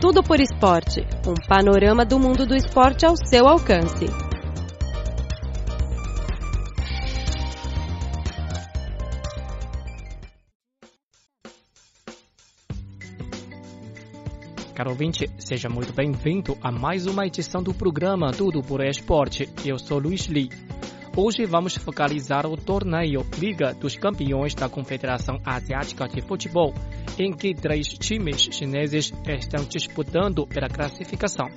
Tudo por Esporte um panorama do mundo do esporte ao seu alcance. Caro ouvinte, seja muito bem-vindo a mais uma edição do programa Tudo por Esporte. Eu sou Luiz Li. Hoje vamos focalizar o torneio Liga dos Campeões da Confederação Asiática de Futebol, em que três times chineses estão disputando pela classificação.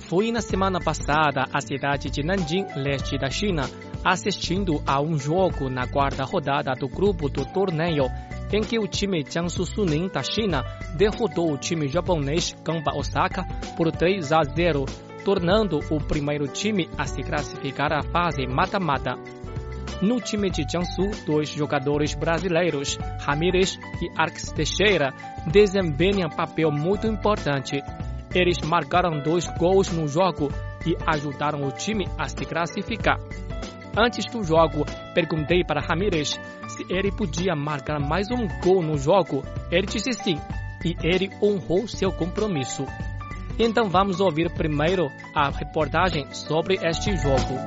Fui na semana passada à cidade de Nanjing, leste da China, assistindo a um jogo na quarta rodada do grupo do torneio, em que o time Jiangsu Suning da China derrotou o time japonês Gamba Osaka por 3 a 0 tornando o primeiro time a se classificar à fase mata-mata. No time de Jiangsu, dois jogadores brasileiros, Ramírez e Arx Teixeira, desempenham papel muito importante. Eles marcaram dois gols no jogo e ajudaram o time a se classificar. Antes do jogo, perguntei para Ramírez se ele podia marcar mais um gol no jogo. Ele disse sim, e ele honrou seu compromisso. Então vamos ouvir primeiro a reportagem sobre este jogo.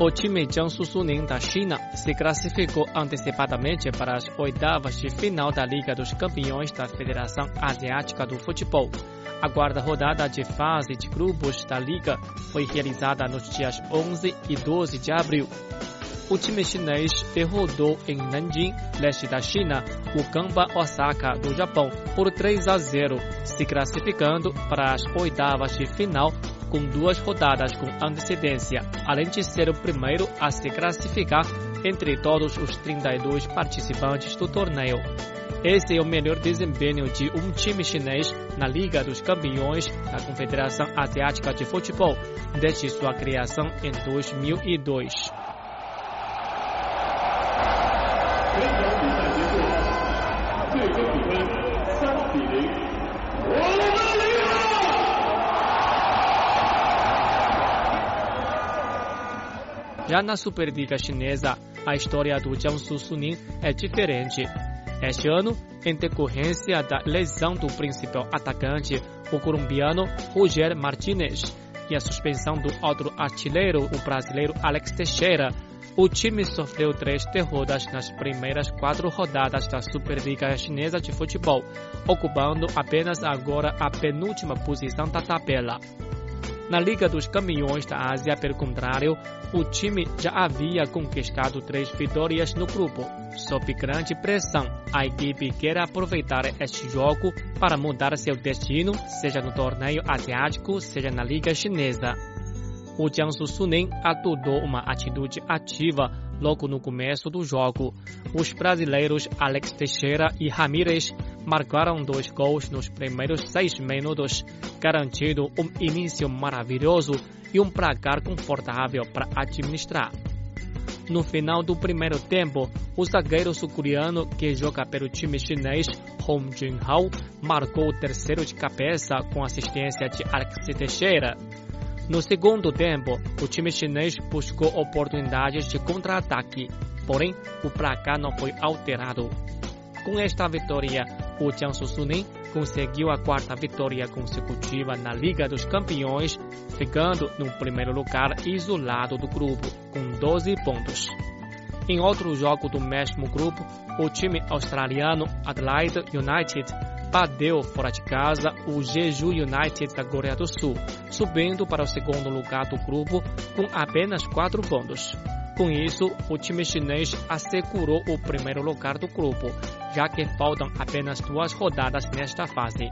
O time Jiangsu Suning da China se classificou antecipadamente para as oitavas de final da Liga dos Campeões da Federação Asiática do Futebol. A quarta rodada de fase de grupos da Liga foi realizada nos dias 11 e 12 de abril. O time chinês derrotou em Nanjing, leste da China, o Gamba Osaka do Japão por 3 a 0, se classificando para as oitavas de final com duas rodadas com antecedência, além de ser o primeiro a se classificar entre todos os 32 participantes do torneio. Esse é o melhor desempenho de um time chinês na Liga dos Campeões da Confederação Asiática de Futebol desde sua criação em 2002. Já na Superliga Chinesa, a história do Jiangsu Suning é diferente. Este ano, em decorrência da lesão do principal atacante, o colombiano Roger Martinez, e a suspensão do outro artilheiro, o brasileiro Alex Teixeira, o time sofreu três derrotas nas primeiras quatro rodadas da Superliga Chinesa de Futebol, ocupando apenas agora a penúltima posição da tabela. Na Liga dos Campeões da Ásia, pelo contrário, o time já havia conquistado três vitórias no grupo. Sob grande pressão, a equipe quer aproveitar este jogo para mudar seu destino, seja no torneio asiático, seja na Liga Chinesa. O Jiangsu Suning adotou uma atitude ativa logo no começo do jogo. Os brasileiros Alex Teixeira e Ramírez marcaram dois gols nos primeiros seis minutos, garantindo um início maravilhoso e um placar confortável para administrar. No final do primeiro tempo, o zagueiro sul-coreano que joga pelo time chinês, Hong Jin-hao, marcou o terceiro de cabeça com assistência de Alex Teixeira. No segundo tempo, o time chinês buscou oportunidades de contra-ataque, porém o placar não foi alterado. Com esta vitória, o Jiangsu Suning conseguiu a quarta vitória consecutiva na Liga dos Campeões, ficando no primeiro lugar isolado do grupo, com 12 pontos. Em outro jogo do mesmo grupo, o time australiano Adelaide United bateu fora de casa o Jeju United da Coreia do Sul, subindo para o segundo lugar do grupo com apenas 4 pontos. Com isso, o time chinês assegurou o primeiro lugar do grupo, já que faltam apenas duas rodadas nesta fase.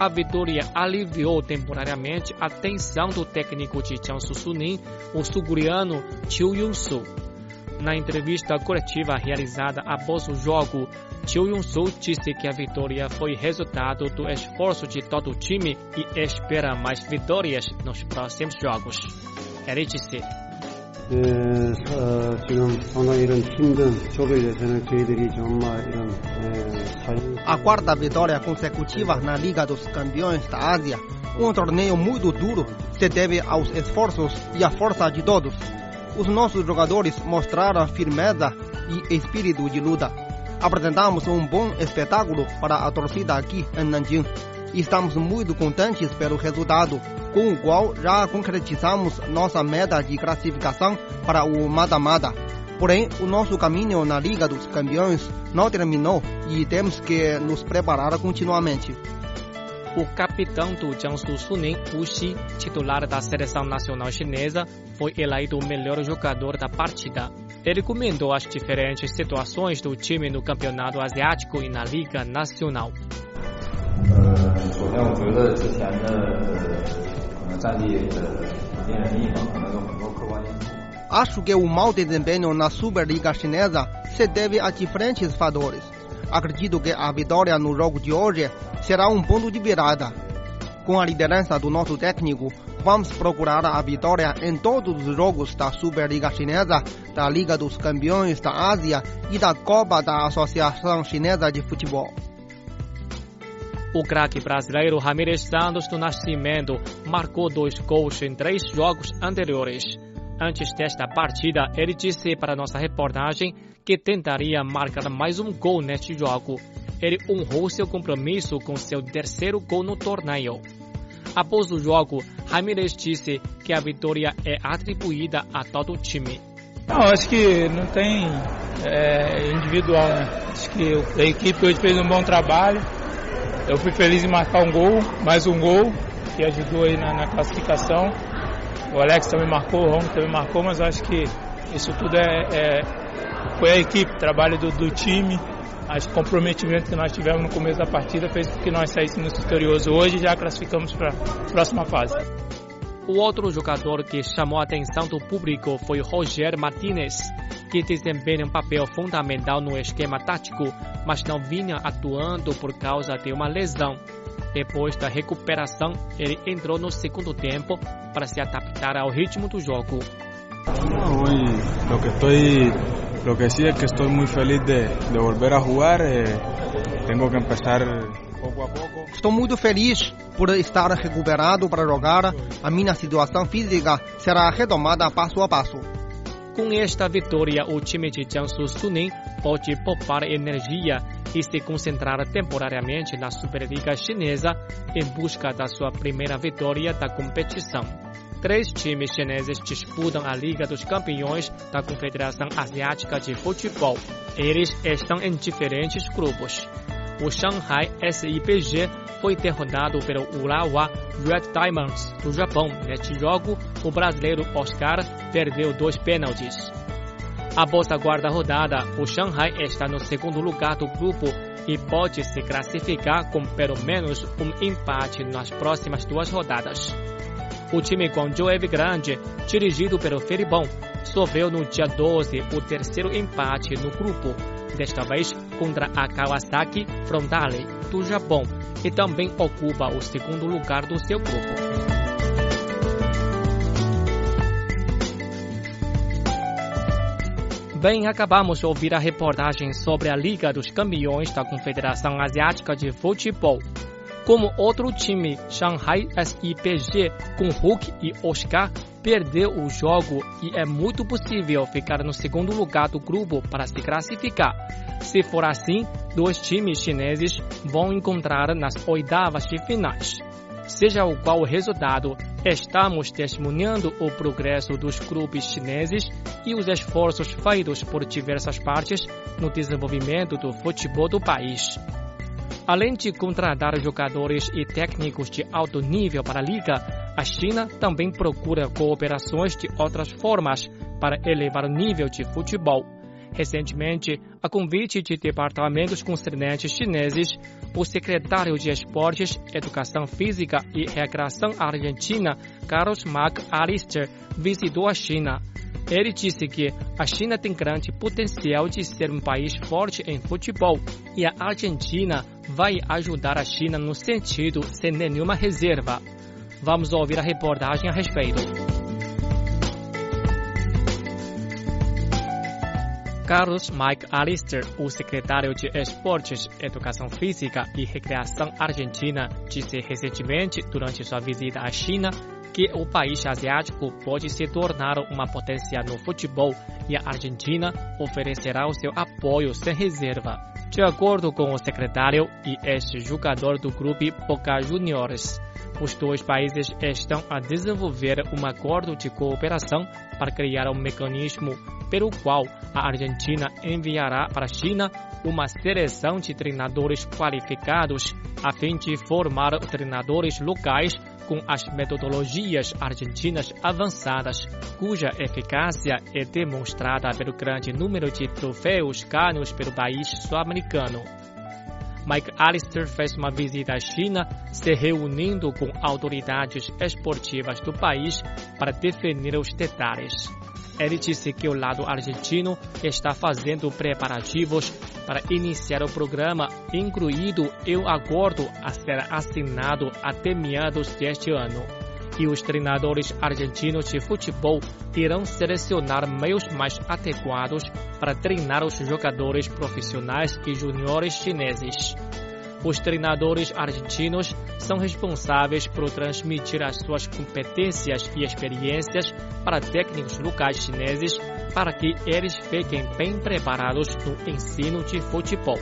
A vitória aliviou temporariamente a tensão do técnico de Jiangsu Suning, o sul-coreano Chiu Yun-soo. Na entrevista coletiva realizada após o jogo, Chiu Yun-soo disse que a vitória foi resultado do esforço de todo o time e espera mais vitórias nos próximos jogos. Ele disse: 네, 어, 지금 상당히 이런 힘든 조별 예선을 저희들이 정말 이런 에, A quarta vitória consecutiva na Liga dos Campeões da Ásia, um torneio muito duro, se deve aos esforços e à força de todos. Os nossos jogadores mostraram firmeza e espírito de luta. apresentamos um bom espetáculo para a torcida aqui em Nanjing. Estamos muito contentes pelo resultado, com o qual já concretizamos nossa meta de classificação para o mata-mata. Porém, o nosso caminho na Liga dos Campeões não terminou e temos que nos preparar continuamente. O capitão do Jiangsu Suning, Wu titular da seleção nacional chinesa, foi eleito o melhor jogador da partida. Ele comentou as diferentes situações do time no campeonato asiático e na Liga Nacional. 首先，我觉得之前的可能战力的因人异嘛，可能有很多客观因素。 Acho que o mau desempenho na Superliga Chinesa se deve a diferentes fatores. Acredito que a vitória no jogo de hoje será um ponto de virada. Com a liderança do nosso técnico, vamos procurar a vitória em todos os jogos da Superliga Chinesa, da Liga dos Campeões da Ásia e da Copa da Associação Chinesa de Futebol. O craque brasileiro Ramírez Santos do Nascimento marcou dois gols em três jogos anteriores. Antes desta partida, ele disse para nossa reportagem que tentaria marcar mais um gol neste jogo. Ele honrou seu compromisso com seu terceiro gol no torneio. Após o jogo, Ramírez disse que a vitória é atribuída a todo o time. Não, acho que não tem é, individual, né? Acho que a equipe hoje fez um bom trabalho. Eu fui feliz em marcar um gol, mais um gol, que ajudou aí na, na classificação. O Alex também marcou, o Romo também marcou, mas acho que isso tudo é, é foi a equipe, trabalho do, do time, acho que o comprometimento que nós tivemos no começo da partida fez com que nós saíssemos vitoriosos hoje e já classificamos para a próxima fase. O outro jogador que chamou a atenção do público foi Roger Martinez, que desempenha um papel fundamental no esquema tático, mas não vinha atuando por causa de uma lesão. Depois da recuperação, ele entrou no segundo tempo para se adaptar ao ritmo do jogo. Hoy lo que estoy, lo que sí es que estoy muy feliz de, de volver a jugar. Eh, tengo que empezar. Estou muito feliz por estar recuperado para jogar. A minha situação física será retomada passo a passo. Com esta vitória, o time de Jiangsu Suning pode poupar energia e se concentrar temporariamente na Superliga Chinesa em busca da sua primeira vitória da competição. Três times chineses disputam a Liga dos Campeões da Confederação Asiática de Futebol. Eles estão em diferentes grupos. O Shanghai SIPG foi derrotado pelo Urawa Red Diamonds do Japão. Neste jogo, o brasileiro Oscar perdeu dois pênaltis. Após a quarta rodada, o Shanghai está no segundo lugar do grupo e pode se classificar com pelo menos um empate nas próximas duas rodadas. O time Guangzhou Evergrande, dirigido pelo Felipão, sofreu no dia 12 o terceiro empate no grupo, desta vez contra a Kawasaki Frontale do Japão, e também ocupa o segundo lugar do seu grupo. Bem, acabamos de ouvir a reportagem sobre a Liga dos Campeões da Confederação Asiática de Futebol. Como outro time, Shanghai SIPG, com Hulk e Oscar, perdeu o jogo e é muito possível ficar no segundo lugar do grupo para se classificar. Se for assim, dois times chineses vão encontrar nas oitavas de finais. Seja o qual o resultado, estamos testemunhando o progresso dos clubes chineses e os esforços feitos por diversas partes no desenvolvimento do futebol do país. Além de contratar jogadores e técnicos de alto nível para a liga, a China também procura cooperações de outras formas para elevar o nível de futebol. Recentemente, a convite de departamentos concernentes chineses, o secretário de Esportes, Educação Física e Recreação argentina, Carlos McAllister, visitou a China. Ele disse que a China tem grande potencial de ser um país forte em futebol e a Argentina vai ajudar a China no sentido sem nenhuma reserva. Vamos ouvir a reportagem a respeito. Carlos Mike Alister, o secretário de Esportes, Educação Física e Recreação Argentina, disse recentemente, durante sua visita à China, que o país asiático pode se tornar uma potência no futebol e a Argentina oferecerá o seu apoio sem reserva. De acordo com o secretário e ex-jogador do grupo Boca Juniors, os dois países estão a desenvolver um acordo de cooperação para criar um mecanismo pelo qual a Argentina enviará para a China uma seleção de treinadores qualificados a fim de formar treinadores locais com as metodologias argentinas avançadas, cuja eficácia é demonstrada pelo grande número de troféus ganhos pelo país sul-americano. Mike Allister fez uma visita à China, se reunindo com autoridades esportivas do país para definir os detalhes. Ele disse que o lado argentino está fazendo preparativos para iniciar o programa, incluído o acordo a ser assinado até meados deste ano. E os treinadores argentinos de futebol irão selecionar meios mais adequados para treinar os jogadores profissionais e juniores chineses. Os treinadores argentinos são responsáveis por transmitir as suas competências e experiências para técnicos locais chineses para que eles fiquem bem preparados no ensino de futebol.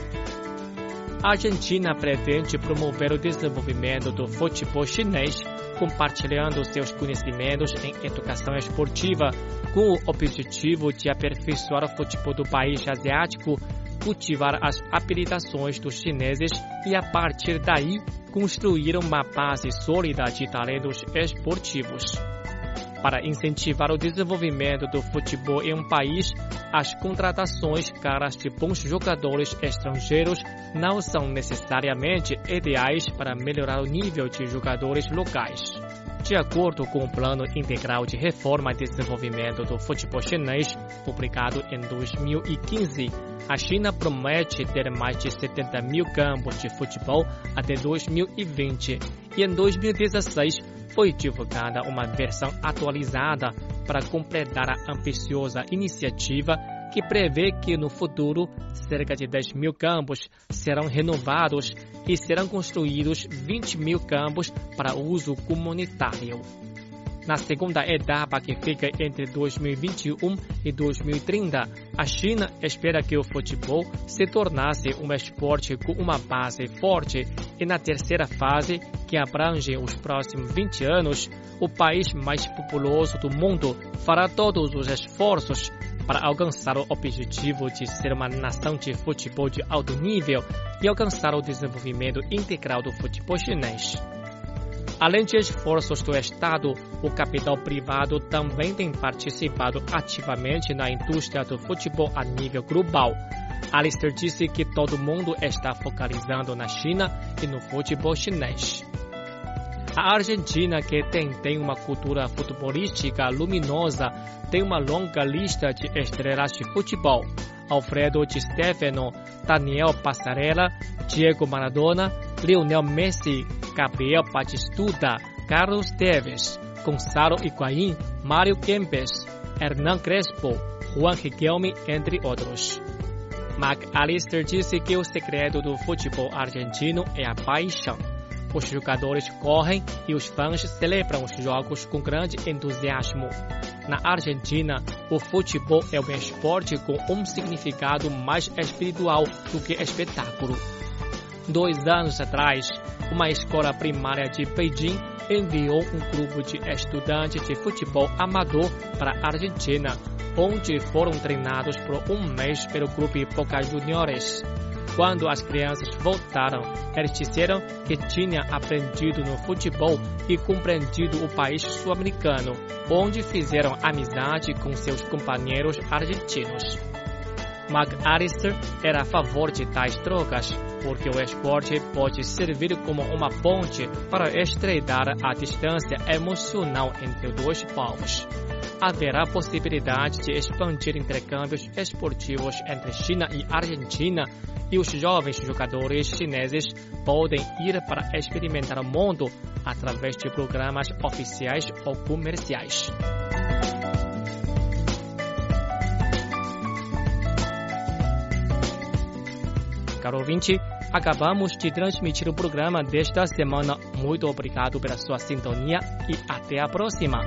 A Argentina pretende promover o desenvolvimento do futebol chinês, compartilhando seus conhecimentos em educação esportiva, com o objetivo de aperfeiçoar o futebol do país asiático cultivar as habilitações dos chineses e, a partir daí, construir uma base sólida de talentos esportivos. Para incentivar o desenvolvimento do futebol em um país, as contratações caras de bons jogadores estrangeiros não são necessariamente ideais para melhorar o nível de jogadores locais. De acordo com o Plano Integral de Reforma e Desenvolvimento do Futebol Chinês, publicado em 2015, a China promete ter mais de 70 mil campos de futebol até 2020 e em 2016 foi divulgada uma versão atualizada para completar a ambiciosa iniciativa que prevê que no futuro cerca de 10 mil campos serão renovados e serão construídos 20 mil campos para uso comunitário. Na segunda etapa, que fica entre 2021 e 2030, a China espera que o futebol se tornasse um esporte com uma base forte e na terceira fase, que abrange os próximos 20 anos, o país mais populoso do mundo fará todos os esforços para alcançar o objetivo de ser uma nação de futebol de alto nível e alcançar o desenvolvimento integral do futebol chinês. Além de esforços do Estado, o capital privado também tem participado ativamente na indústria do futebol a nível global. Alistair disse que todo mundo está focalizando na China e no futebol chinês. A Argentina, que tem, tem uma cultura futebolística luminosa, tem uma longa lista de estrelas de futebol. Alfredo Di Stefano, Daniel Passarella, Diego Maradona, Lionel Messi, Gabriel Batistuta, Carlos Teves, Gonçalo Higuaín, Mário Kempes, Hernan Crespo, Juan Riquelme, entre outros. McAllister disse que o segredo do futebol argentino é a paixão. Os jogadores correm e os fãs celebram os jogos com grande entusiasmo. Na Argentina, o futebol é um esporte com um significado mais espiritual do que espetáculo. Dois anos atrás, uma escola primária de Beijing enviou um grupo de estudantes de futebol amador para a Argentina, onde foram treinados por um mês pelo grupo Boca Juniors. Quando as crianças voltaram, eles disseram que tinham aprendido no futebol e compreendido o país sul-americano, onde fizeram amizade com seus companheiros argentinos. McAllister era a favor de tais trocas, porque o esporte pode servir como uma ponte para estreitar a distância emocional entre dois povos. Haverá possibilidade de expandir intercâmbios esportivos entre China e Argentina e os jovens jogadores chineses podem ir para experimentar o mundo através de programas oficiais ou comerciais. Caro ouvinte, acabamos de transmitir o programa desta semana. Muito obrigado pela sua sintonia e até a próxima.